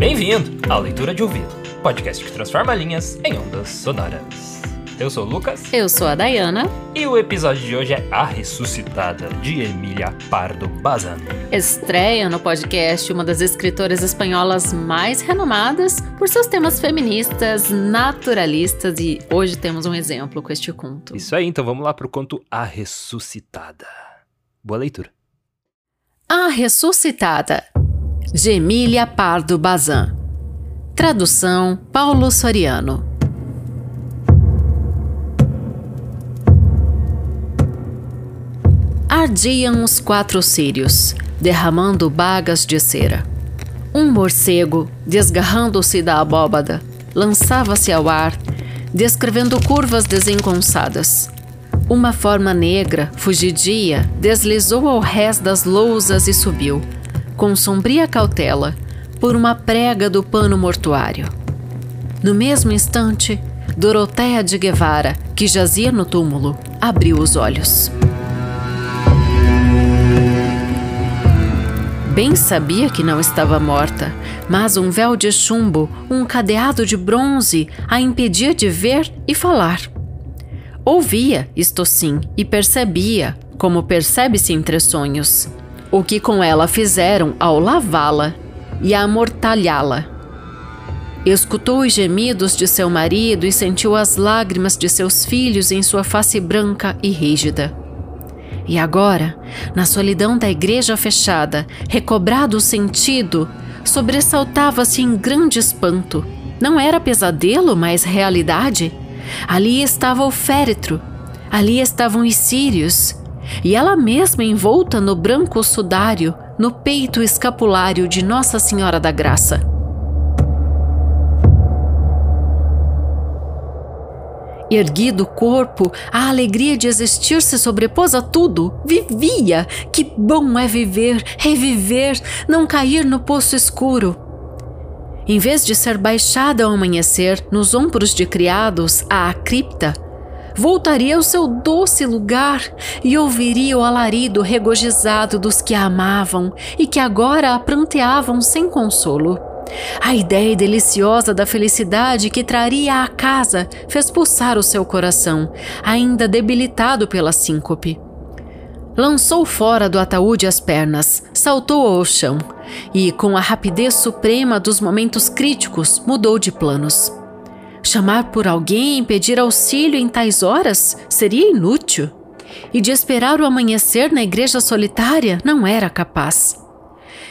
Bem-vindo à Leitura de Ouvido, podcast que transforma linhas em ondas sonoras. Eu sou o Lucas. Eu sou a Dayana. E o episódio de hoje é A Ressuscitada, de Emília Pardo Bazan. Estreia no podcast uma das escritoras espanholas mais renomadas por seus temas feministas, naturalistas e hoje temos um exemplo com este conto. Isso aí, então vamos lá pro conto A Ressuscitada. Boa leitura. A Ressuscitada, de Emília Pardo Bazan. Tradução Paulo Soriano. Ardiam os quatro círios, derramando bagas de cera. Um morcego, desgarrando-se da abóbada, lançava-se ao ar, descrevendo curvas desengonçadas. Uma forma negra, fugidia, deslizou ao rés das lousas e subiu, com sombria cautela, por uma prega do pano mortuário. No mesmo instante, Doroteia de Guevara, que jazia no túmulo, abriu os olhos. Bem sabia que não estava morta, mas um véu de chumbo, um cadeado de bronze, a impedia de ver e falar. Ouvia, isto sim, e percebia, como percebe-se entre sonhos, o que com ela fizeram ao lavá-la e amortalhá-la. Escutou os gemidos de seu marido e sentiu as lágrimas de seus filhos em sua face branca e rígida. E agora, na solidão da igreja fechada, recobrado o sentido, sobressaltava-se em grande espanto. Não era pesadelo, mas realidade. Ali estava o féretro, ali estavam os sírios, e ela mesma envolta no branco sudário, no peito escapulário de Nossa Senhora da Graça. Erguido o corpo, a alegria de existir se sobrepôs a tudo. Vivia! Que bom é viver, reviver, não cair no poço escuro. Em vez de ser baixada ao amanhecer nos ombros de criados à cripta, voltaria ao seu doce lugar e ouviria o alarido regozijado dos que a amavam e que agora a pranteavam sem consolo. A ideia deliciosa da felicidade que traria à casa fez pulsar o seu coração, ainda debilitado pela síncope. Lançou fora do ataúde as pernas, saltou ao chão e, com a rapidez suprema dos momentos críticos, mudou de planos. Chamar por alguém e pedir auxílio em tais horas seria inútil. E de esperar o amanhecer na igreja solitária não era capaz.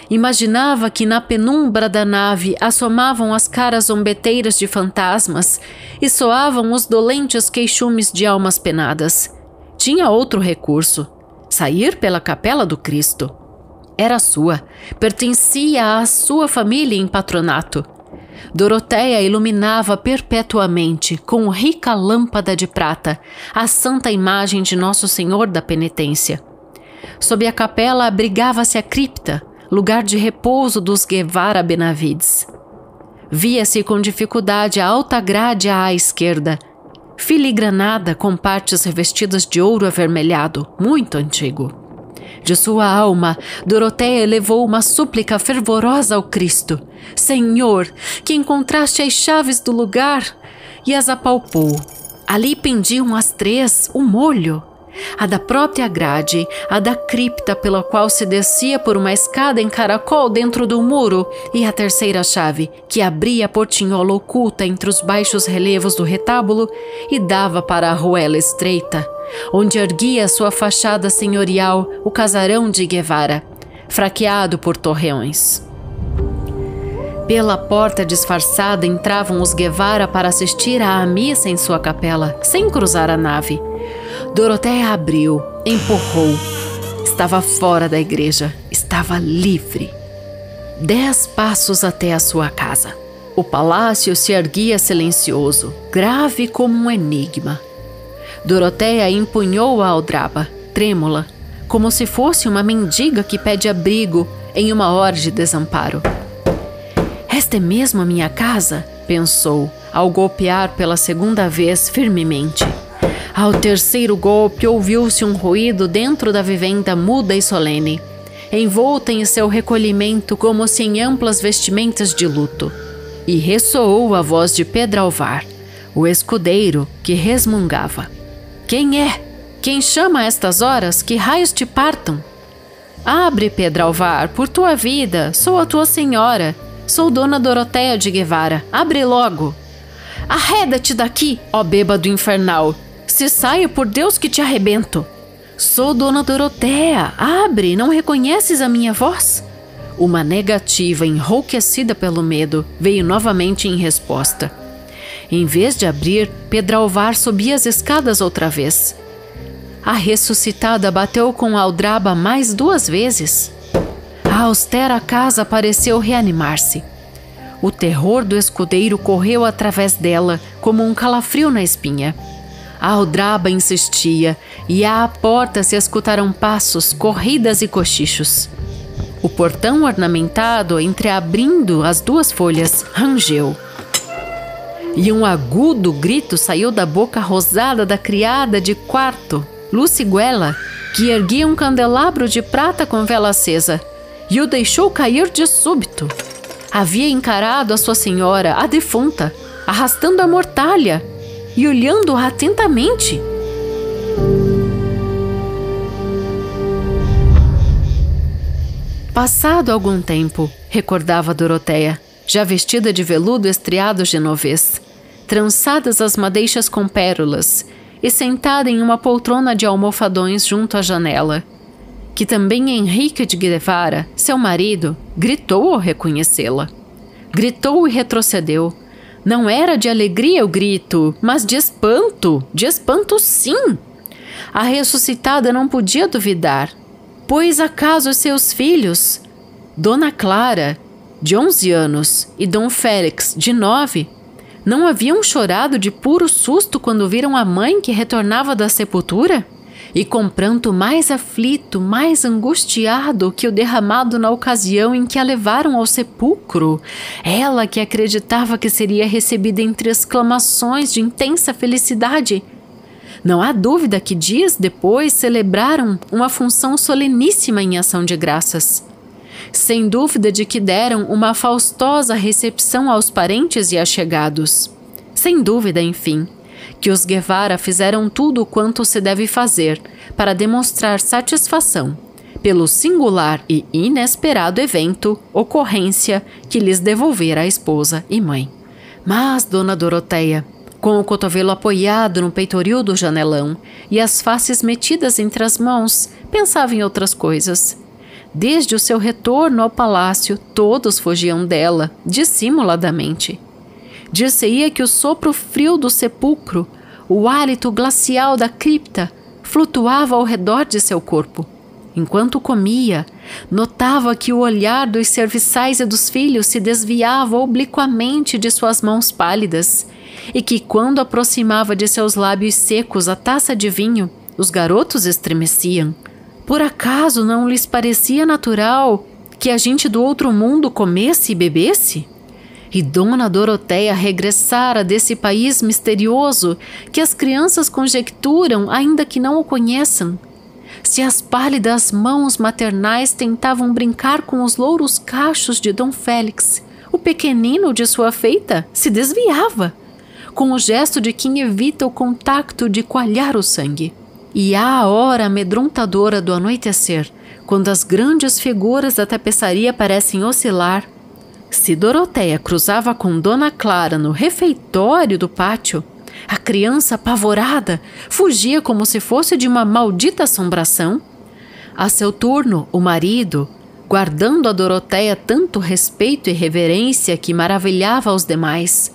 Imaginava que na penumbra da nave assomavam as caras zombeteiras de fantasmas e soavam os dolentes queixumes de almas penadas. Tinha outro recurso: sair pela capela do Cristo. Era sua, pertencia à sua família em patronato. Doroteia iluminava perpetuamente, com rica lâmpada de prata, a santa imagem de Nosso Senhor da Penitência. Sob a capela abrigava-se a cripta, lugar de repouso dos Guevara Benavides. Via-se com dificuldade a alta grade à esquerda, filigranada com partes revestidas de ouro avermelhado, muito antigo. De sua alma, Doroteia elevou uma súplica fervorosa ao Cristo: Senhor, que encontraste as chaves do lugar, e as apalpou. Ali pendiam as três, o molho, a da própria grade, a da cripta pela qual se descia por uma escada em caracol dentro do muro, e a terceira chave, que abria a portinhola oculta entre os baixos relevos do retábulo e dava para a ruela estreita, onde erguia sua fachada senhorial o casarão de Guevara, fraqueado por torreões. Pela porta disfarçada entravam os Guevara para assistir à missa em sua capela, sem cruzar a nave. Doroteia abriu, empurrou. Estava fora da igreja, estava livre. Dez passos até a sua casa. O palácio se erguia silencioso, grave como um enigma. Doroteia empunhou a aldraba, trêmula, como se fosse uma mendiga que pede abrigo em uma hora de desamparo. Esta é mesmo a minha casa? pensou, ao golpear pela segunda vez firmemente. Ao terceiro golpe, ouviu-se um ruído dentro da vivenda muda e solene. envolta em seu recolhimento como se em amplas vestimentas de luto. E ressoou a voz de Pedro Alvar, o escudeiro que resmungava: Quem é? Quem chama a estas horas? Que raios te partam? Abre, Pedro Alvar, por tua vida, sou a tua senhora. Sou Dona Doroteia de Guevara. Abre logo. Arreda-te daqui, ó bêbado infernal. Se saio, por Deus que te arrebento. Sou Dona Doroteia. Abre, não reconheces a minha voz? Uma negativa enrouquecida pelo medo veio novamente em resposta. Em vez de abrir, Pedro Alvar subia as escadas outra vez. A ressuscitada bateu com Aldraba mais duas vezes. A austera casa pareceu reanimar-se. O terror do escudeiro correu através dela como um calafrio na espinha. A aldraba insistia e à porta se escutaram passos, corridas e cochichos. O portão ornamentado, entreabrindo as duas folhas, rangeu. E um agudo grito saiu da boca rosada da criada de quarto, Luciguela, que erguia um candelabro de prata com vela acesa e o deixou cair de súbito. Havia encarado a sua senhora, a defunta, arrastando a mortalha e olhando-a atentamente. Passado algum tempo, recordava Doroteia, já vestida de veludo estriado genovês, trançadas as madeixas com pérolas e sentada em uma poltrona de almofadões junto à janela, que também Henrique de Guevara, seu marido, gritou ao reconhecê-la. Gritou e retrocedeu. Não era de alegria o grito, mas de espanto, de espanto sim. A ressuscitada não podia duvidar, pois acaso seus filhos, Dona Clara, de 11 anos, e Dom Félix, de 9, não haviam chorado de puro susto quando viram a mãe que retornava da sepultura? E com pranto mais aflito, mais angustiado que o derramado na ocasião em que a levaram ao sepulcro, ela que acreditava que seria recebida entre exclamações de intensa felicidade. Não há dúvida que dias depois celebraram uma função soleníssima em ação de graças. Sem dúvida de que deram uma faustosa recepção aos parentes e achegados. Sem dúvida, enfim, que os Guevara fizeram tudo quanto se deve fazer para demonstrar satisfação pelo singular e inesperado evento, ocorrência que lhes devolvera a esposa e mãe. Mas Dona Doroteia, com o cotovelo apoiado no peitoril do janelão e as faces metidas entre as mãos, pensava em outras coisas. Desde o seu retorno ao palácio, todos fugiam dela, dissimuladamente. Dir-se-ia que o sopro frio do sepulcro, o hálito glacial da cripta, flutuava ao redor de seu corpo. Enquanto comia, notava que o olhar dos serviçais e dos filhos se desviava obliquamente de suas mãos pálidas, e que, quando aproximava de seus lábios secos a taça de vinho, os garotos estremeciam. Por acaso não lhes parecia natural que a gente do outro mundo comesse e bebesse? E Dona Doroteia regressara desse país misterioso que as crianças conjecturam, ainda que não o conheçam. Se as pálidas mãos maternais tentavam brincar com os louros cachos de Dom Félix, o pequenino de sua feita se desviava, com o gesto de quem evita o contacto de coalhar o sangue. E há a hora amedrontadora do anoitecer, quando as grandes figuras da tapeçaria parecem oscilar, se Doroteia cruzava com Dona Clara no refeitório do pátio, a criança apavorada fugia como se fosse de uma maldita assombração. A seu turno, o marido, guardando a Doroteia tanto respeito e reverência que maravilhava os demais,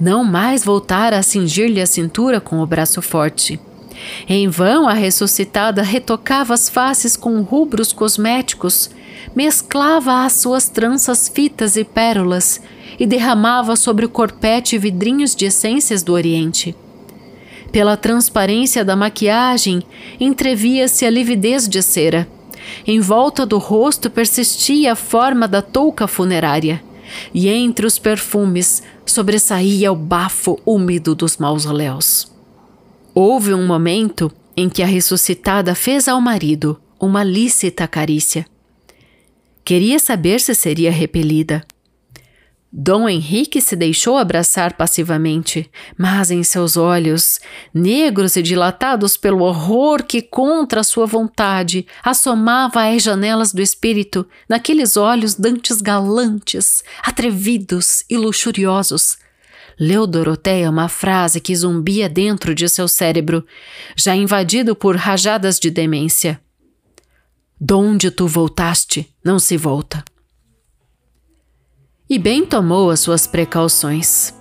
não mais voltara a cingir-lhe a cintura com o braço forte. Em vão a ressuscitada retocava as faces com rubros cosméticos mesclava as suas tranças fitas e pérolas e derramava sobre o corpete vidrinhos de essências do Oriente. Pela transparência da maquiagem, entrevia-se a lividez de cera. Em volta do rosto persistia a forma da touca funerária, e entre os perfumes sobressaía o bafo úmido dos mausoléus. Houve um momento em que a ressuscitada fez ao marido uma lícita carícia Queria saber se seria repelida. Dom Henrique se deixou abraçar passivamente, mas em seus olhos, negros e dilatados pelo horror que, contra sua vontade, assomava às janelas do espírito, naqueles olhos dantes galantes, atrevidos e luxuriosos, leu Doroteia uma frase que zumbia dentro de seu cérebro, já invadido por rajadas de demência. Donde tu voltaste, não se volta e bem tomou as suas precauções.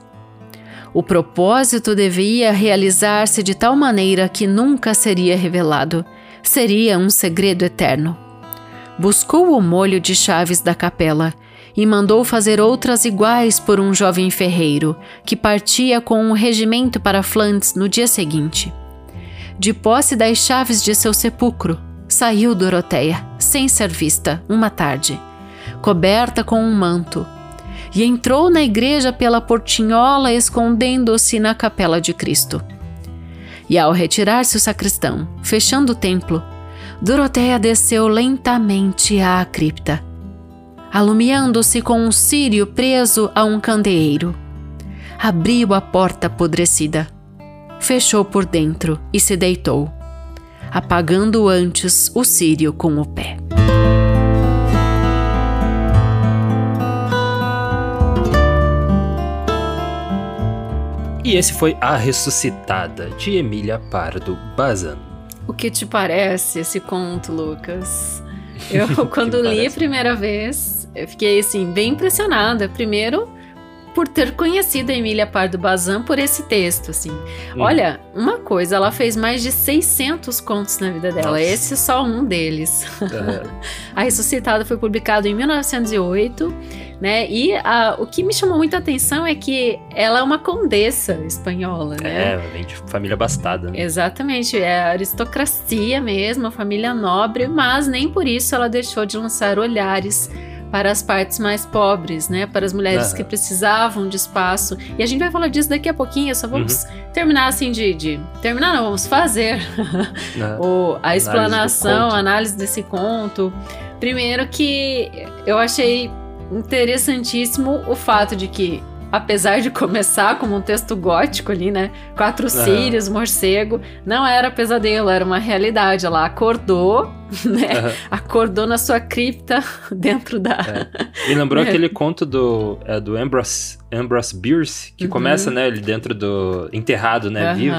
O propósito devia realizar-se de tal maneira que nunca seria revelado, seria um segredo eterno. Buscou o molho de chaves da capela e mandou fazer outras iguais por um jovem ferreiro que partia com um regimento para Flandes no dia seguinte. De posse das chaves de seu sepulcro, saiu Doroteia, sem ser vista, uma tarde, coberta com um manto, e entrou na igreja pela portinhola, escondendo-se na capela de Cristo. E ao retirar-se o sacristão, fechando o templo, Doroteia desceu lentamente à cripta, alumiando-se com um círio preso a um candeeiro. Abriu a porta apodrecida, fechou por dentro e se deitou, apagando antes o círio com o pé. E esse foi A Ressuscitada, de Emília Pardo Bazan. O que te parece esse conto, Lucas? Eu, quando li a primeira vez, eu fiquei assim, bem impressionada. Primeiro, por ter conhecido a Emília Pardo Bazan por esse texto, assim. Hum. Olha, uma coisa, ela fez mais de 600 contos na vida dela. Nossa. Esse é só um deles. Uhum. a Ressuscitada foi publicado em 1908, né? E a, o que me chamou muita atenção é que ela é uma condessa espanhola, né? É, vem de família bastada. Né? Exatamente, é aristocracia mesmo, família nobre, mas nem por isso ela deixou de lançar olhares para as partes mais pobres, né? Para as mulheres uhum. que precisavam de espaço. E a gente vai falar disso daqui a pouquinho, só vamos uhum. terminar assim de, de, Terminar, não, vamos fazer o, a explanação, a análise desse conto. Primeiro que eu achei interessantíssimo o fato de que apesar de começar como um texto gótico ali, né? Quatro sírios, morcego, não era pesadelo, era uma realidade. Ela acordou, né? Uhum. Acordou na sua cripta dentro da. É. Me lembrou é. aquele conto do, é, do Ambrose, Ambrose Bierce, que uhum. começa, né? Ele dentro do. enterrado, né? Uhum. Vivo.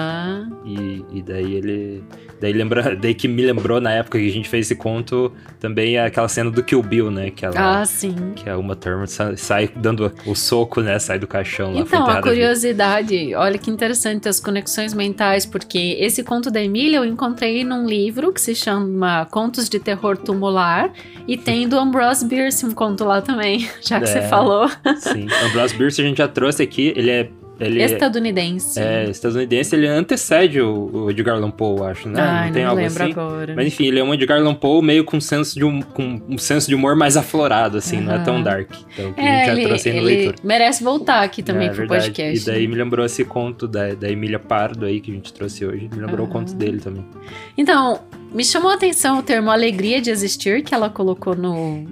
E, e daí ele Daí, lembra, daí que me lembrou na época que a gente fez esse conto também é aquela cena do Kill Bill, né? Que ela, ah, sim. Que a Uma Thurman sai, sai, dando o soco, né? Sai do caixão lá. Então, a curiosidade, olha que interessante as conexões mentais, porque esse conto da Emília eu encontrei num livro que se chama Contos de Terror Tumular e tem do Ambrose Bierce um conto lá também, já que é, você falou. Sim, Ambrose Bierce a gente já trouxe aqui, ele é ele estadunidense. É, estadunidense, ele antecede o, o Edgar Allan Poe, acho, né? Ai, não tem não algo lembro assim. agora. Mas enfim, ele é um Edgar Allan Poe meio com um senso de, um, com um senso de humor mais aflorado, assim, uhum. não é tão dark. Então, que é, a gente já trouxe aí no leitor. merece voltar aqui também é, pro verdade. podcast. E daí me lembrou esse conto da, da Emília Pardo aí que a gente trouxe hoje. Me lembrou uhum. o conto dele também. Então, me chamou a atenção o termo alegria de existir que ela colocou no,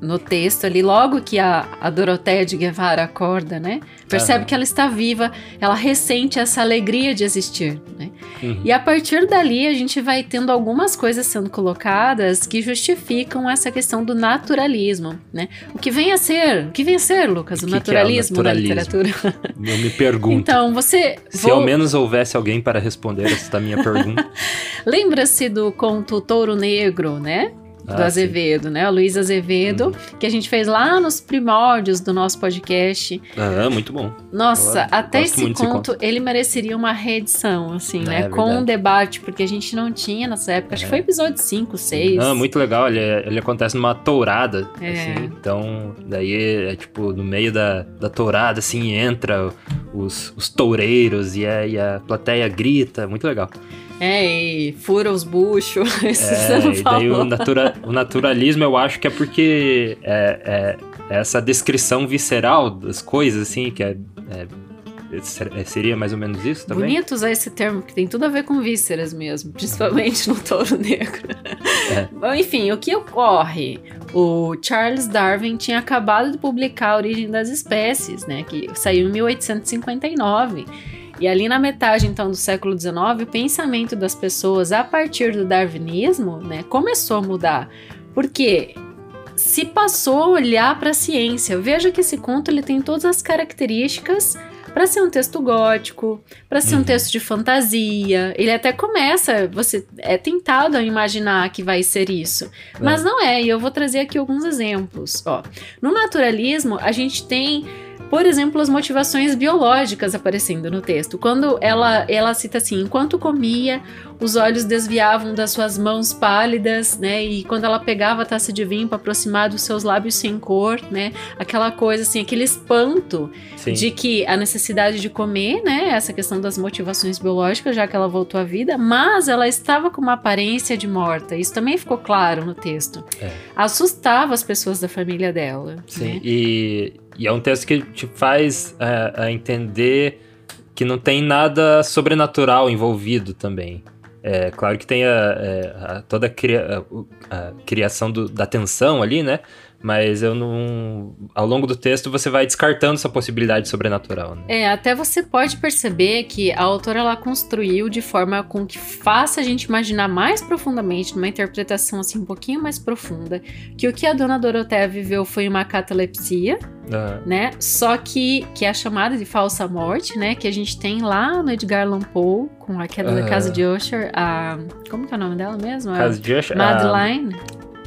no texto ali, logo que a, a Doroteia de Guevara acorda, né? Percebe uhum. que ela está viva, ela ressente essa alegria de existir, né? Uhum. E a partir dali a gente vai tendo algumas coisas sendo colocadas que justificam essa questão do naturalismo, né? O que vem a ser, o que vem a ser, Lucas, o, que naturalismo, que é o naturalismo da literatura? Eu me pergunto. Então, você... Se vou... ao menos houvesse alguém para responder essa minha pergunta. Lembra-se do conto Touro Negro, né? Do ah, Azevedo, sim. né? O Luiz Azevedo, uhum. que a gente fez lá nos primórdios do nosso podcast. Ah, muito bom. Nossa, Eu até esse conto, ele mereceria uma reedição, assim, é, né? É Com um debate, porque a gente não tinha nessa época. Acho que foi é. episódio 5, 6. Ah, muito legal. Ele, ele acontece numa tourada, é. assim. Então, daí é, tipo, no meio da, da tourada, assim, entra os, os toureiros e a, e a plateia grita. Muito legal. É, e fura os buchos. é, e daí o, natura, o, naturalismo eu acho que é porque é, é, essa descrição visceral das coisas, assim, que é, é Seria mais ou menos isso também? Bonito usar esse termo, que tem tudo a ver com vísceras mesmo, principalmente no touro negro. É. Enfim, o que ocorre? O Charles Darwin tinha acabado de publicar A Origem das Espécies, né, que saiu em 1859. E ali na metade então do século XIX, o pensamento das pessoas a partir do darwinismo, né, começou a mudar. Porque se passou a olhar para a ciência. Veja que esse conto ele tem todas as características para ser um texto gótico, para ser um uhum. texto de fantasia. Ele até começa, você é tentado a imaginar que vai ser isso, mas não é. E eu vou trazer aqui alguns exemplos. Ó, no naturalismo a gente tem por exemplo, as motivações biológicas aparecendo no texto. Quando ela, ela cita assim: enquanto comia, os olhos desviavam das suas mãos pálidas, né? E quando ela pegava a taça de vinho para aproximar dos seus lábios sem cor, né? Aquela coisa assim, aquele espanto Sim. de que a necessidade de comer, né? Essa questão das motivações biológicas, já que ela voltou à vida, mas ela estava com uma aparência de morta. Isso também ficou claro no texto. É. Assustava as pessoas da família dela. Sim, né? e e é um texto que te faz é, entender que não tem nada sobrenatural envolvido também. É claro que tem a, é, a, toda a, cria, a, criação do, da tensão ali, né? Mas eu não. Ao longo do texto você vai descartando essa possibilidade sobrenatural. Né? É, até você pode perceber que a autora ela construiu de forma com que faça a gente imaginar mais profundamente, numa interpretação assim um pouquinho mais profunda, que o que a dona Doroteia viveu foi uma catalepsia, uhum. né? Só que que é a chamada de falsa morte, né? Que a gente tem lá no Edgar Allan Poe com a queda uhum. da casa de Usher, a como que é o nome dela mesmo? Casa de Usher, Madeline.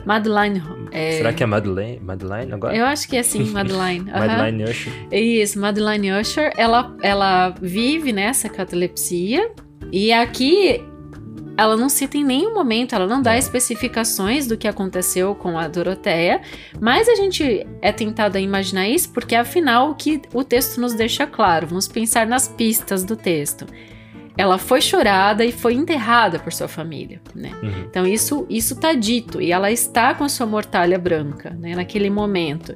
Madeline. É... Será que é Madeline, Madeline agora? Eu acho que é assim, Madeline. Uhum. Madeline Usher. Isso, Madeline Usher. Ela, ela vive nessa catalepsia. E aqui ela não cita em nenhum momento, ela não dá especificações do que aconteceu com a Doroteia, mas a gente é tentado a imaginar isso porque afinal o que o texto nos deixa claro. Vamos pensar nas pistas do texto ela foi chorada e foi enterrada por sua família, né? Uhum. Então isso isso tá dito e ela está com a sua mortalha branca, né? Naquele momento.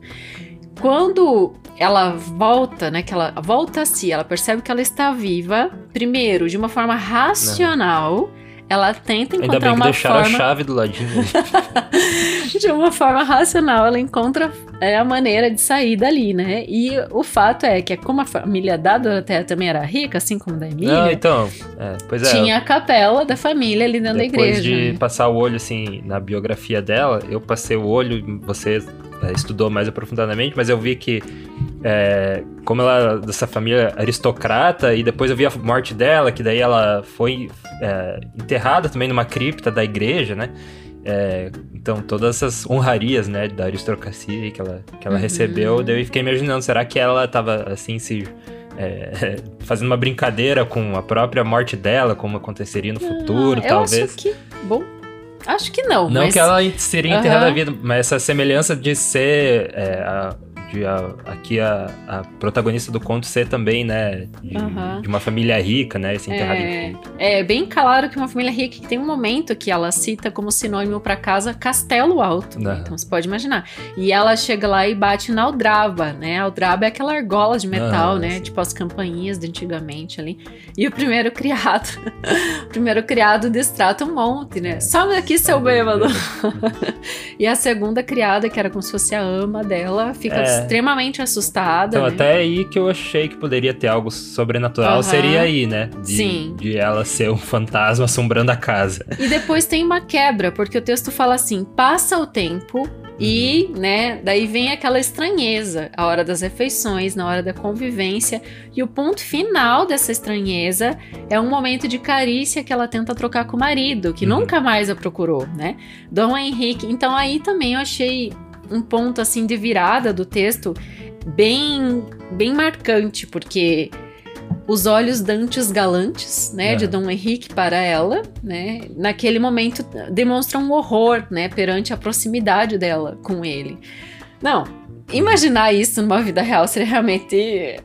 Quando ela volta, né? Que ela volta a si, ela percebe que ela está viva. Primeiro, de uma forma racional. Ela tenta encontrar Ainda bem que uma deixaram forma... a chave do ladinho. de uma forma racional, ela encontra é, a maneira de sair dali, né? E o fato é que, como a família da Doroteia também era rica, assim como da Emília... Não, então, é, pois é. Tinha a capela da família ali dentro da igreja. Depois de né? passar o olho, assim, na biografia dela, eu passei o olho, você é, estudou mais aprofundadamente, mas eu vi que é, como ela dessa família aristocrata e depois eu vi a morte dela, que daí ela foi é, enterrada também numa cripta da igreja, né? É, então todas essas honrarias, né, da aristocracia que ela, que ela uhum. recebeu, daí eu fiquei imaginando, será que ela tava assim se é, fazendo uma brincadeira com a própria morte dela, como aconteceria no futuro, ah, talvez? Acho que, bom, Acho que não. Não mas... que ela seria enterrada uhum. vida, mas essa semelhança de ser é, a, de a, aqui a, a, protagonista do conto ser também, né, de, uhum. de uma família rica, né, esse enterrado é, é bem claro que uma família rica que tem um momento que ela cita como sinônimo para casa Castelo Alto. Uhum. Então você pode imaginar. E ela chega lá e bate na aldraba, né? A aldraba é aquela argola de metal, uhum, né, sim. tipo as campainhas de antigamente ali. E o primeiro criado, o primeiro criado destrata um monte, né? Sobe daqui, seu bêbado. e a segunda criada, que era como se fosse a ama dela, fica é extremamente assustada. Então, né? até aí que eu achei que poderia ter algo sobrenatural, uhum. seria aí, né? De, Sim. De ela ser um fantasma assombrando a casa. E depois tem uma quebra, porque o texto fala assim: passa o tempo, e, né, daí vem aquela estranheza, a hora das refeições, na hora da convivência, e o ponto final dessa estranheza é um momento de carícia que ela tenta trocar com o marido, que uhum. nunca mais a procurou, né? Dom Henrique. Então aí também eu achei um ponto assim de virada do texto bem bem marcante, porque os olhos dantes galantes, né, é. de Dom Henrique para ela, né, naquele momento demonstram um horror, né, perante a proximidade dela com ele. Não, imaginar isso numa vida real seria realmente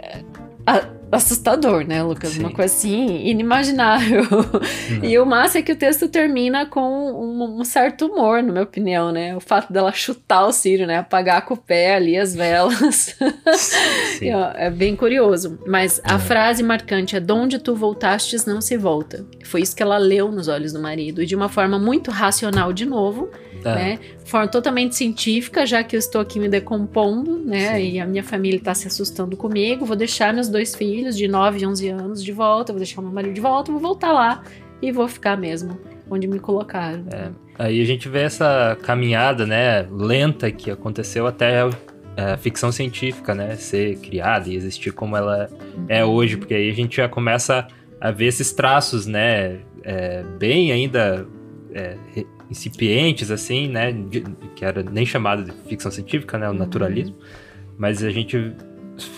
assustador, né, Lucas? Sim. Uma coisa assim, inimaginável. Uhum. E o massa é que o texto termina com um, um, certo humor, na minha opinião, né? O fato dela chutar o Círio, né? Apagar com o pé ali as velas. Sim. é bem curioso. Mas a uhum. frase marcante é: Donde tu voltastes não se volta. Foi isso que ela leu nos olhos do marido. E de uma forma muito racional, de novo, é. né? Forma totalmente científica, já que eu estou aqui me decompondo, né? Sim. E a minha família está se assustando comigo. Vou deixar meus dois filhos de 9 e 11 anos de volta, vou deixar meu marido de volta, vou voltar lá e vou ficar mesmo onde me colocaram. É. Aí a gente vê essa caminhada, né, lenta que aconteceu até a ficção científica, né, ser criada e existir como ela é uhum. hoje, porque aí a gente já começa a ver esses traços, né, é, bem ainda é, incipientes, assim, né? De, que era nem chamado de ficção científica, né? O uhum. naturalismo. Mas a gente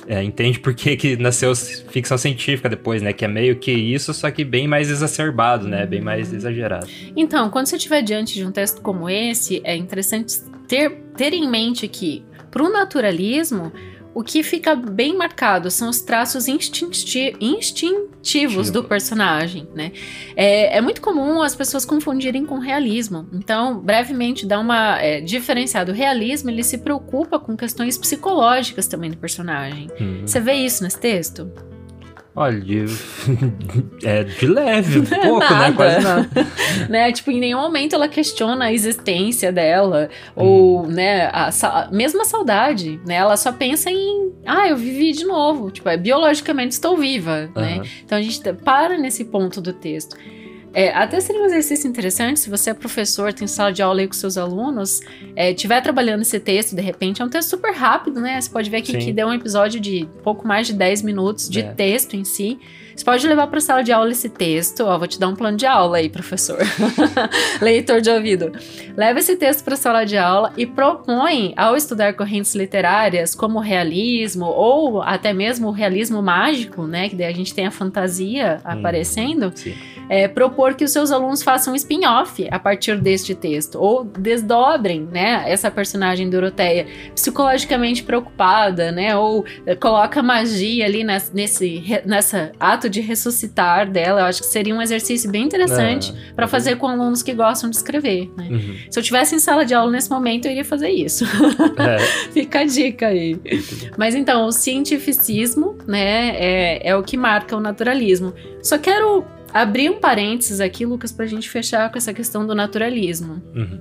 é, entende por que, que nasceu ficção científica depois, né? Que é meio que isso, só que bem mais exacerbado, né? Bem mais uhum. exagerado. Então, quando você estiver diante de um texto como esse, é interessante ter, ter em mente que, para o naturalismo, o que fica bem marcado são os traços instinti instintivos do personagem, né? É, é, muito comum as pessoas confundirem com realismo. Então, brevemente, dá uma é, diferenciada. O realismo, ele se preocupa com questões psicológicas também do personagem. Hum. Você vê isso nesse texto? Olha, é de leve, um pouco, né? nada. né? Quase nada. né? Tipo, em nenhum momento ela questiona a existência dela, hum. ou, né, a, a, mesma saudade, né? Ela só pensa em, ah, eu vivi de novo. Tipo, é, biologicamente estou viva, uhum. né? Então a gente para nesse ponto do texto. É, até seria um exercício interessante se você é professor, tem sala de aula aí com seus alunos, estiver é, trabalhando esse texto, de repente, é um texto super rápido, né? Você pode ver aqui Sim. que deu um episódio de pouco mais de 10 minutos de é. texto em si. Você pode levar para a sala de aula esse texto. Ó, vou te dar um plano de aula aí, professor. Leitor de ouvido. Leva esse texto para a sala de aula e propõe, ao estudar correntes literárias como o realismo ou até mesmo o realismo mágico, né? Que daí a gente tem a fantasia hum, aparecendo. É, propor que os seus alunos façam um spin-off a partir deste texto ou desdobrem, né? Essa personagem Doroteia psicologicamente preocupada, né? Ou é, coloca magia ali nesse, nessa ato de ressuscitar dela, eu acho que seria um exercício bem interessante é. para fazer com alunos que gostam de escrever. Né? Uhum. Se eu tivesse em sala de aula nesse momento, eu iria fazer isso. É. Fica a dica aí. Mas então, o cientificismo, né, é, é o que marca o naturalismo. Só quero abrir um parênteses aqui, Lucas, para a gente fechar com essa questão do naturalismo. Uhum.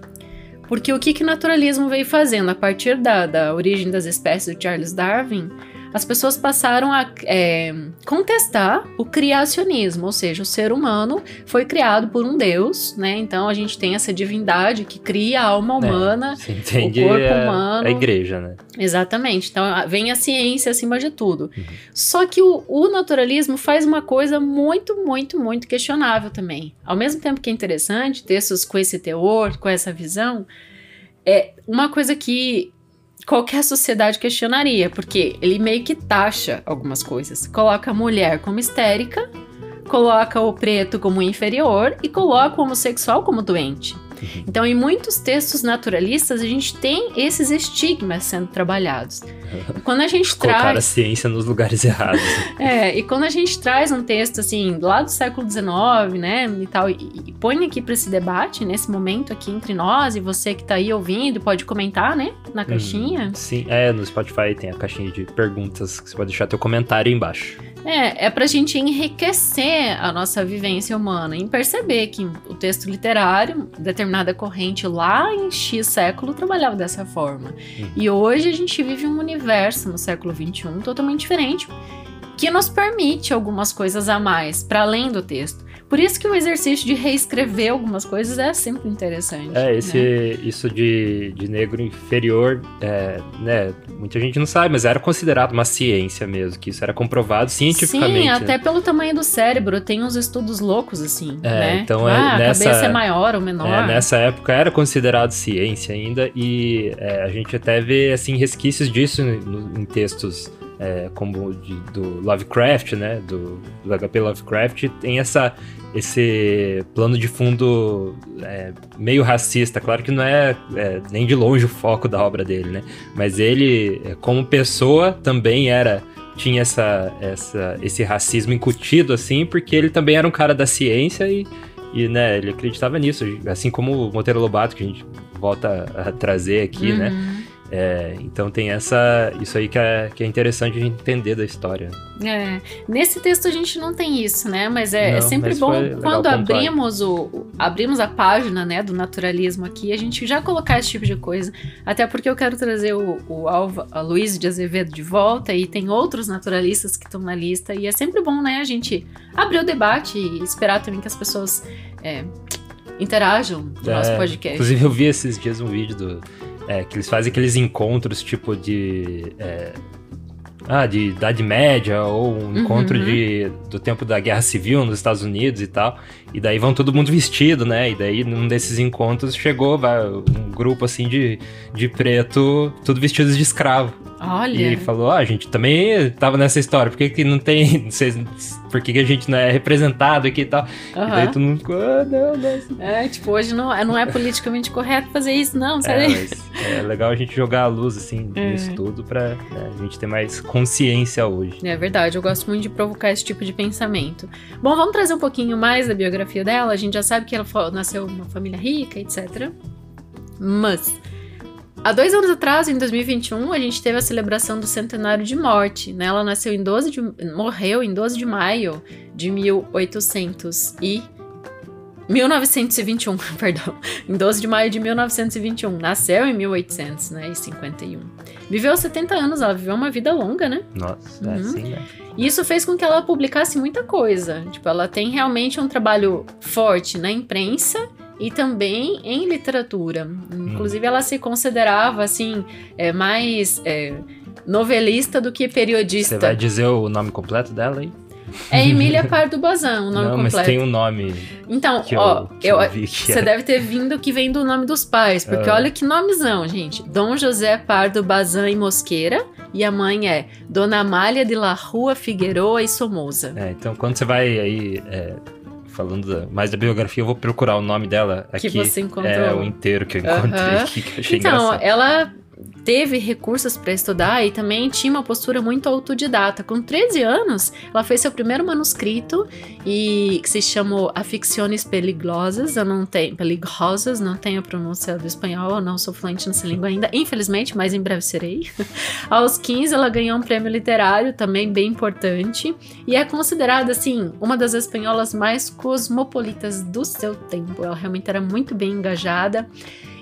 Porque o que, que naturalismo veio fazendo? A partir da, da origem das espécies de Charles Darwin, as pessoas passaram a é, contestar o criacionismo, ou seja, o ser humano foi criado por um Deus, né? Então a gente tem essa divindade que cria a alma é, humana, é, o corpo humano. A igreja, né? Exatamente. Então vem a ciência acima de tudo. Uhum. Só que o, o naturalismo faz uma coisa muito, muito, muito questionável também. Ao mesmo tempo que é interessante, textos com esse teor, com essa visão, é uma coisa que qualquer sociedade questionaria, porque ele meio que taxa algumas coisas. Coloca a mulher como histérica, coloca o preto como inferior e coloca o homossexual como doente. Uhum. Então, em muitos textos naturalistas, a gente tem esses estigmas sendo trabalhados. quando a gente Colocar traz. a ciência nos lugares errados. é, e quando a gente traz um texto, assim, lá do século XIX, né, e tal, e, e põe aqui para esse debate, nesse momento aqui entre nós, e você que tá aí ouvindo, pode comentar, né, na caixinha. Hum, sim, é, no Spotify tem a caixinha de perguntas que você pode deixar teu comentário aí embaixo. É, é pra gente enriquecer a nossa vivência humana, em perceber que o texto literário, determinada corrente lá em X século, trabalhava dessa forma. Uhum. E hoje a gente vive um universo no século XXI totalmente diferente, que nos permite algumas coisas a mais, para além do texto. Por isso que o exercício de reescrever algumas coisas é sempre interessante. É, esse, né? isso de, de negro inferior, é, né, muita gente não sabe, mas era considerado uma ciência mesmo, que isso era comprovado cientificamente. Sim, até né? pelo tamanho do cérebro, tem uns estudos loucos assim, é, né? Então, ah, é, nessa, a cabeça é maior ou menor. É, nessa época era considerado ciência ainda, e é, a gente até vê, assim, resquícios disso em, em textos é, como de, do Lovecraft, né, do, do HP Lovecraft, tem essa esse plano de fundo é, meio racista. Claro que não é, é, nem de longe o foco da obra dele, né? Mas ele, como pessoa, também era tinha essa, essa, esse racismo incutido, assim, porque ele também era um cara da ciência e, e né, ele acreditava nisso, assim como o Monteiro Lobato, que a gente volta a trazer aqui, né? uhum. né? É, então tem essa isso aí que é, que é interessante a gente entender da história. É, nesse texto a gente não tem isso, né? Mas é, é não, é sempre bom quando abrimos o, abrimos a página, né, do naturalismo aqui, a gente já colocar esse tipo de coisa. Até porque eu quero trazer o, o Alva, a Luiz de Azevedo de volta e tem outros naturalistas que estão na lista e é sempre bom, né, a gente abrir o debate e esperar também que as pessoas é, interajam no é, nosso podcast. Inclusive eu vi esses dias um vídeo do é, que eles fazem aqueles encontros tipo de. É, ah, de Idade Média, ou um uhum. encontro de, do tempo da Guerra Civil nos Estados Unidos e tal. E daí vão todo mundo vestido, né? E daí num desses encontros chegou vai, um grupo assim de, de preto, tudo vestidos de escravo. Olha. E falou: ah, a gente também tava nessa história, por que, que não tem. por que, que a gente não é representado aqui e tal? Uhum. E daí todo mundo ficou: ah, não, não. É, tipo, hoje não, não é politicamente correto fazer isso, não, sabe? É, é legal a gente jogar a luz, assim, é. nisso tudo pra né, a gente ter mais consciência hoje. É verdade, eu gosto muito de provocar esse tipo de pensamento. Bom, vamos trazer um pouquinho mais da biografia dela. A gente já sabe que ela nasceu numa família rica, etc. Mas Há dois anos atrás, em 2021, a gente teve a celebração do centenário de morte. Né? Ela nasceu em 12 de, morreu em 12 de maio de 1800 e 1921, perdão. Em 12 de maio de 1921. Nasceu em 1851. Viveu 70 anos, ela viveu uma vida longa, né? Nossa, uhum. é assim, né? E isso fez com que ela publicasse muita coisa. Tipo, ela tem realmente um trabalho forte na imprensa e também em literatura. Inclusive, ela se considerava assim é, mais é, novelista do que periodista. Você vai dizer o nome completo dela aí? É Emília Pardo Bazan, o nome Não, completo. mas tem um nome. Então, ó, eu, eu você é. deve ter vindo que vem do nome dos pais, porque uh. olha que nomezão, gente. Dom José Pardo Bazan e Mosqueira, e a mãe é Dona Amália de la Rua Figueroa e Somoza. É, então quando você vai aí é, falando mais da biografia, eu vou procurar o nome dela aqui. Que você encontrou. É, o inteiro que eu encontrei aqui, que eu achei então, engraçado. ela teve recursos para estudar e também tinha uma postura muito autodidata. Com 13 anos, ela fez seu primeiro manuscrito e que se chamou Aficciones Peligrosas. Eu não tenho peligrosas, não tenho a pronúncia do espanhol, não sou fluente nessa língua ainda, infelizmente, mas em breve serei. Aos 15, ela ganhou um prêmio literário também bem importante e é considerada assim uma das espanholas mais cosmopolitas do seu tempo. Ela realmente era muito bem engajada.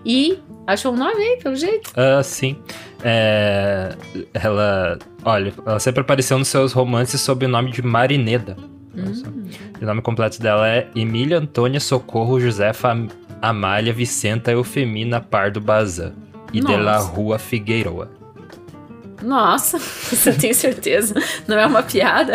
E achou um nome aí, pelo jeito? Uh, sim. É, ela. Olha, ela sempre apareceu nos seus romances sob o nome de Marineda. Hum. O nome completo dela é Emília Antônia Socorro Josefa Amália Vicenta Eufemina Pardo Bazan e Nossa. de la Rua Figueiroa. Nossa, você tem certeza? Não é uma piada?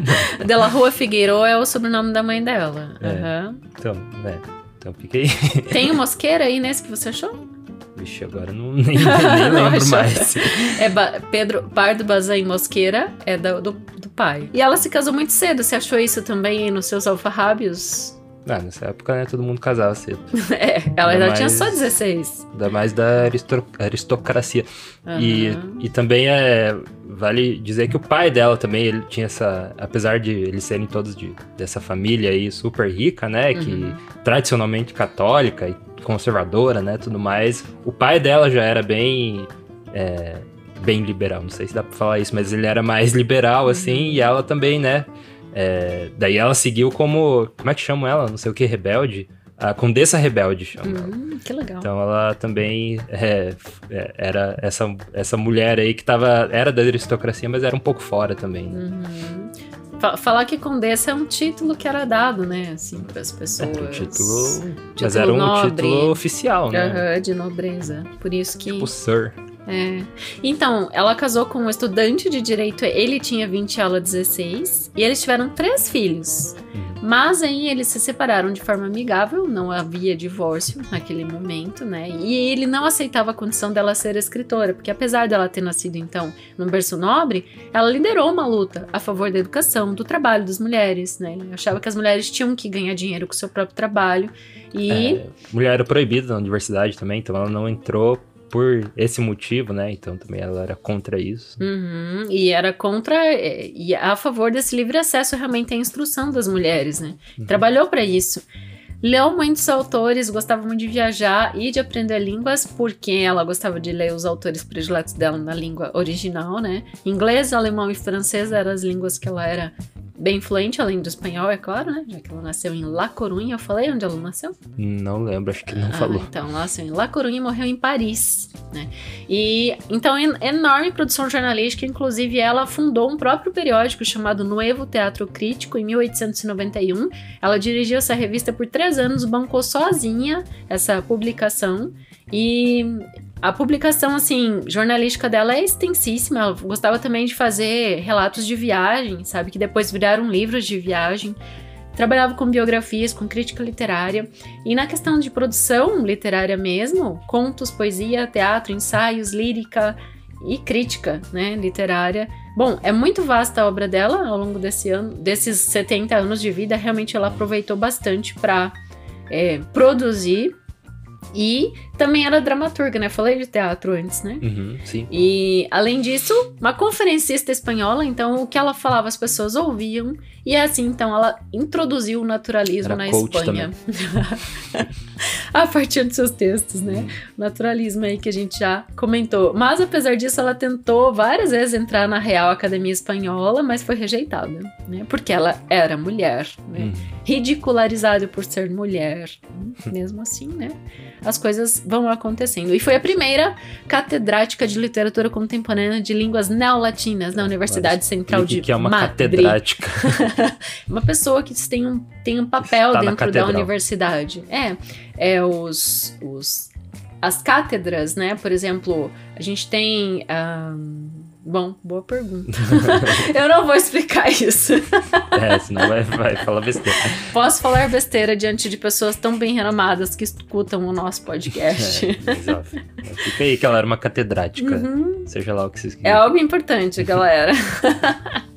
de la Rua Figueiroa é o sobrenome da mãe dela. É. Uhum. Então, é. Então fica aí. Tem mosqueira aí nesse que você achou? Vixe, agora não, nem, nem lembro mais. É ba Pedro Pardo Bazan Mosqueira, é do, do, do, pai. E ela se casou muito cedo, você achou isso também nos seus alfarrábios? Ah, nessa época, né, todo mundo casava cedo. é, ela ainda tinha só 16. Ainda mais da aristocracia. Uhum. E, e também é, vale dizer que o pai dela também, ele tinha essa... Apesar de eles serem todos de, dessa família aí super rica, né, que uhum. tradicionalmente católica e conservadora, né, tudo mais, o pai dela já era bem... É, bem liberal, não sei se dá pra falar isso, mas ele era mais liberal, assim, uhum. e ela também, né, é, daí ela seguiu como. Como é que chama ela? Não sei o que, rebelde? A Condessa Rebelde chama hum, Que legal. Então ela também é, é, era essa, essa mulher aí que tava. Era da aristocracia, mas era um pouco fora também. Né? Uhum. Falar que condessa é um título que era dado, né, assim, para as pessoas. É, um título, título mas era um nobre, título oficial, né? Uhum, de nobreza. Por isso que. Tipo Sir. É. Então, ela casou com um estudante de direito, ele tinha 20 e ela 16, e eles tiveram três filhos. Uhum. Mas aí eles se separaram de forma amigável, não havia divórcio naquele momento, né? E ele não aceitava a condição dela ser escritora, porque apesar dela ter nascido então num berço nobre, ela liderou uma luta a favor da educação, do trabalho das mulheres, né? Ele achava que as mulheres tinham que ganhar dinheiro com o seu próprio trabalho e é, mulher era proibida na universidade também, então ela não entrou por esse motivo, né? Então também ela era contra isso. Uhum, e era contra e a favor desse livre acesso realmente à instrução das mulheres, né? Uhum. Trabalhou para isso. Leu muitos autores, gostava muito de viajar e de aprender línguas, porque ela gostava de ler os autores prediletos dela na língua original, né? Inglês, alemão e francês eram as línguas que ela era bem fluente, além do espanhol, é claro, né? Já que ela nasceu em La Coruña. Eu falei onde ela nasceu? Não lembro, acho que não ah, falou. Então, ela nasceu em La Coruña e morreu em Paris, né? E, então, enorme produção jornalística. Inclusive, ela fundou um próprio periódico chamado Novo Teatro Crítico em 1891. Ela dirigiu essa revista por três anos, bancou sozinha essa publicação. E a publicação, assim, jornalística dela é extensíssima. Ela gostava também de fazer relatos de viagem, sabe? Que depois viraram livros de viagem. Trabalhava com biografias, com crítica literária. E na questão de produção literária mesmo, contos, poesia, teatro, ensaios, lírica e crítica, né, literária. Bom, é muito vasta a obra dela ao longo desse ano, desses 70 anos de vida. Realmente ela aproveitou bastante para é, produzir e também era dramaturga, né? Falei de teatro antes, né? Uhum, sim. E, além disso, uma conferencista espanhola, então o que ela falava as pessoas ouviam. E é assim, então, ela introduziu o naturalismo era na Espanha. a partir dos seus textos, né? Uhum. Naturalismo aí que a gente já comentou. Mas, apesar disso, ela tentou várias vezes entrar na Real Academia Espanhola, mas foi rejeitada, né? Porque ela era mulher, né? Uhum. Ridicularizada por ser mulher. Mesmo assim, né? As coisas vão acontecendo. E foi a primeira catedrática de literatura contemporânea de línguas neolatinas na Universidade Central de que é uma Madrid. catedrática. uma pessoa que tem um, tem um papel Está dentro da universidade. É, é os, os as cátedras, né? Por exemplo, a gente tem um, Bom, boa pergunta. eu não vou explicar isso. é, senão vai, vai falar besteira. Posso falar besteira diante de pessoas tão bem renomadas que escutam o nosso podcast. É, exato. Fica aí que ela era uma catedrática. Uhum. Seja lá o que vocês quiserem. É algo importante, galera.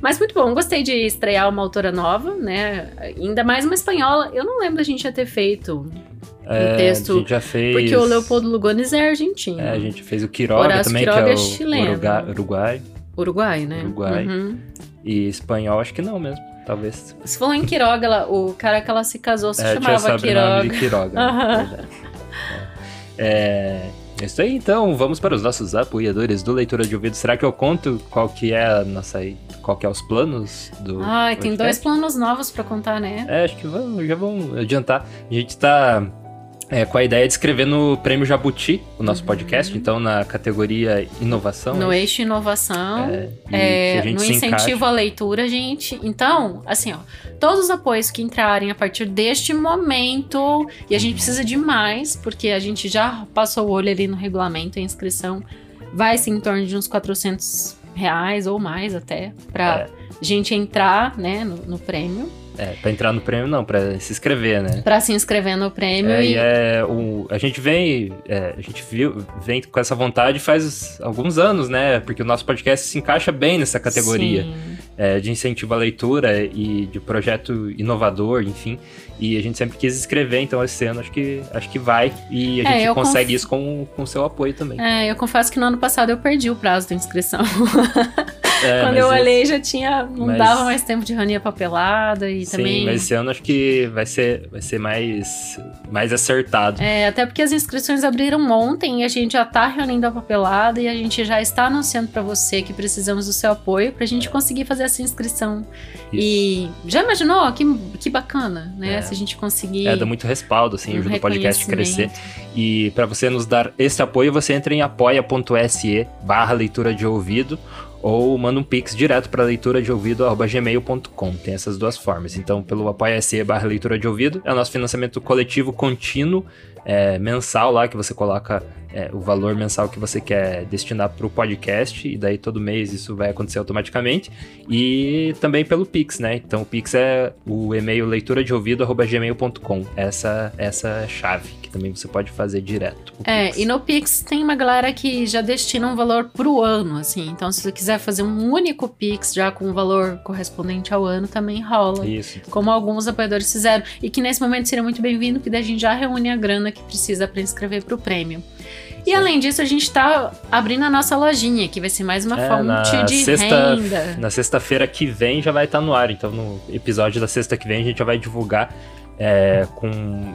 Mas muito bom, gostei de estrear uma autora nova, né? Ainda mais uma espanhola. Eu não lembro da gente já ter feito é, um texto. A gente já fez. Porque o Leopoldo Lugones é argentino. É, a gente fez o Quiroga Horácio também, Quiroga que é, é chileno. Uruguai. Uruguai. Né? Uruguai. Uhum. E espanhol, acho que não mesmo. Talvez. Se falou em Quiroga, ela, o cara que ela se casou se é, chamava Quiroga. De Quiroga. Uhum. É, é isso aí, então. Vamos para os nossos apoiadores do Leitura de Ouvido. Será que eu conto qual que é a nossa qual que é os planos do. Ah, tem dois planos novos para contar, né? É, acho que vamos, já vamos adiantar. A gente tá é, com a ideia de escrever no Prêmio Jabuti, o nosso uhum. podcast, então na categoria inovação. No é eixo inovação, é, é no incentivo à leitura, gente. Então, assim, ó, todos os apoios que entrarem a partir deste momento, e a gente precisa de mais, porque a gente já passou o olho ali no regulamento, a inscrição vai ser em torno de uns 400 reais ou mais até, pra é. gente entrar, né, no, no prêmio. É, pra entrar no prêmio não, pra se inscrever, né? Pra se inscrever no prêmio. É, e, é, o, a gente vem, é, a gente viu, vem com essa vontade faz alguns anos, né? Porque o nosso podcast se encaixa bem nessa categoria é, de incentivo à leitura e de projeto inovador, enfim. E a gente sempre quis escrever, então esse ano acho que, acho que vai. E a é, gente consegue conf... isso com o seu apoio também. É, eu confesso que no ano passado eu perdi o prazo da inscrição. É, Quando eu olhei, já tinha. Não mas... dava mais tempo de reunir a papelada e Sim, também. Mas esse ano acho que vai ser, vai ser mais, mais acertado. É, até porque as inscrições abriram ontem e a gente já tá reunindo a papelada e a gente já está anunciando para você que precisamos do seu apoio pra gente conseguir fazer essa inscrição. E já imaginou? Que, que bacana, né? É. Se a gente conseguir. É, dá muito respaldo, assim, um ajuda o podcast a crescer. E para você nos dar esse apoio, você entra em apoia.se barra leitura de ouvido ou manda um pix direto para leitura de ouvido gmail.com. Tem essas duas formas. Então, pelo apoia-se barra leitura de ouvido, é o nosso financiamento coletivo contínuo é, mensal lá, que você coloca é, o valor mensal que você quer destinar para o podcast, e daí todo mês isso vai acontecer automaticamente. E também pelo Pix, né? Então o Pix é o e-mail leitura de ouvido.gmail.com. Essa, essa chave que também você pode fazer direto. É, Pix. e no Pix tem uma galera que já destina um valor pro ano, assim. Então, se você quiser fazer um único Pix já com o um valor correspondente ao ano, também rola. Isso. Como alguns apoiadores fizeram. E que nesse momento seria muito bem-vindo, que daí a gente já reúne a grana que precisa para inscrever para o prêmio. E além disso, a gente tá abrindo a nossa lojinha, que vai ser mais uma é, fonte de sexta, renda. Na sexta-feira que vem já vai estar tá no ar. Então, no episódio da sexta que vem, a gente já vai divulgar é, com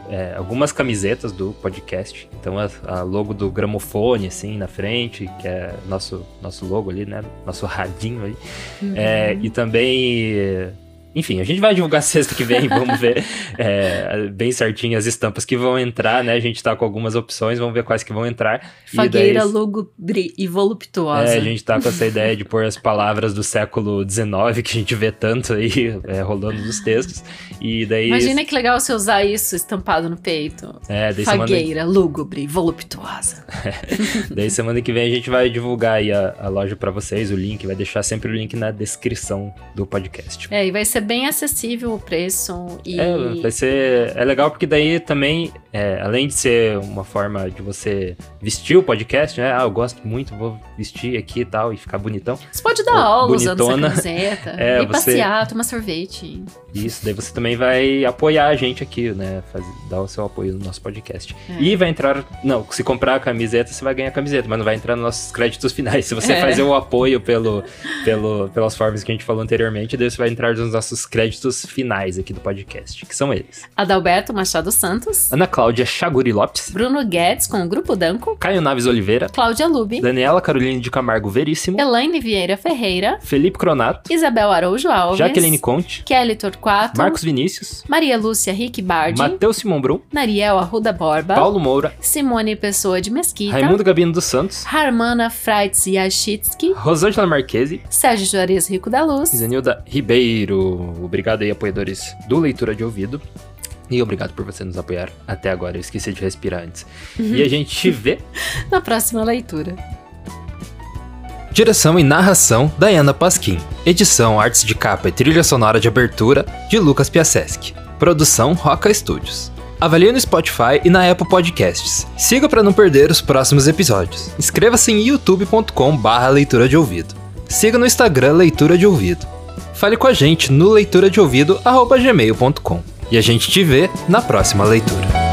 é, algumas camisetas do podcast. Então a, a, logo do gramofone, assim, na frente, que é nosso, nosso logo ali, né? Nosso radinho aí. Uhum. É, e também enfim, a gente vai divulgar sexta que vem, vamos ver é, bem certinho as estampas que vão entrar, né? A gente tá com algumas opções, vamos ver quais que vão entrar. Fagueira, daí, lúgubre e voluptuosa. É, a gente tá com essa ideia de pôr as palavras do século XIX, que a gente vê tanto aí é, rolando nos textos. E daí... Imagina que legal você usar isso estampado no peito. É, daí Fagueira, semana... lúgubre, voluptuosa. daí semana que vem a gente vai divulgar aí a, a loja para vocês, o link, vai deixar sempre o link na descrição do podcast. É, e vai ser bem acessível o preço. E... É, vai ser. É legal porque daí também, é, além de ser uma forma de você vestir o podcast, né? Ah, eu gosto muito, vou vestir aqui e tal, e ficar bonitão. Você pode dar aula usando essa camiseta, é, ir você... passear, tomar sorvete. Isso, daí você também vai apoiar a gente aqui, né? Fazer, dar o seu apoio no nosso podcast. É. E vai entrar. Não, se comprar a camiseta, você vai ganhar a camiseta, mas não vai entrar nos nossos créditos finais. Se você é. fazer o apoio pelo, pelo, pelas formas que a gente falou anteriormente, daí você vai entrar nos nossos nossos créditos finais aqui do podcast, que são eles: Adalberto Machado Santos, Ana Cláudia Chaguri Lopes, Bruno Guedes com o Grupo Danco, Caio Naves Oliveira, Cláudia Lube, Daniela Caroline de Camargo Veríssimo, Elaine Vieira Ferreira, Felipe Cronato, Isabel Araújo Alves, Jaqueline Conte, Kelly Torquato, Marcos Vinícius, Maria Lúcia Rick Bardi, Matheus Simon Brum, Nariel Arruda Borba, Paulo Moura, Simone Pessoa de Mesquita, Raimundo Gabino dos Santos, Harmana Freitz Yashitsky, Rosângela Marquesi, Sérgio Juarez Rico da Luz, Isanilda Ribeiro. Obrigado aí, apoiadores do Leitura de Ouvido. E obrigado por você nos apoiar até agora. Eu esqueci de respirar antes. Uhum. E a gente te vê na próxima leitura. Direção e narração: Diana Pasquim. Edição, artes de capa e trilha sonora de abertura de Lucas Piaseschi. Produção Roca Studios. Avalie no Spotify e na Apple Podcasts. Siga para não perder os próximos episódios. Inscreva-se em youtube.com/barra leitura de ouvido. Siga no Instagram Leitura de Ouvido fale com a gente no leitura de ouvido@gmail.com. E a gente te vê na próxima leitura.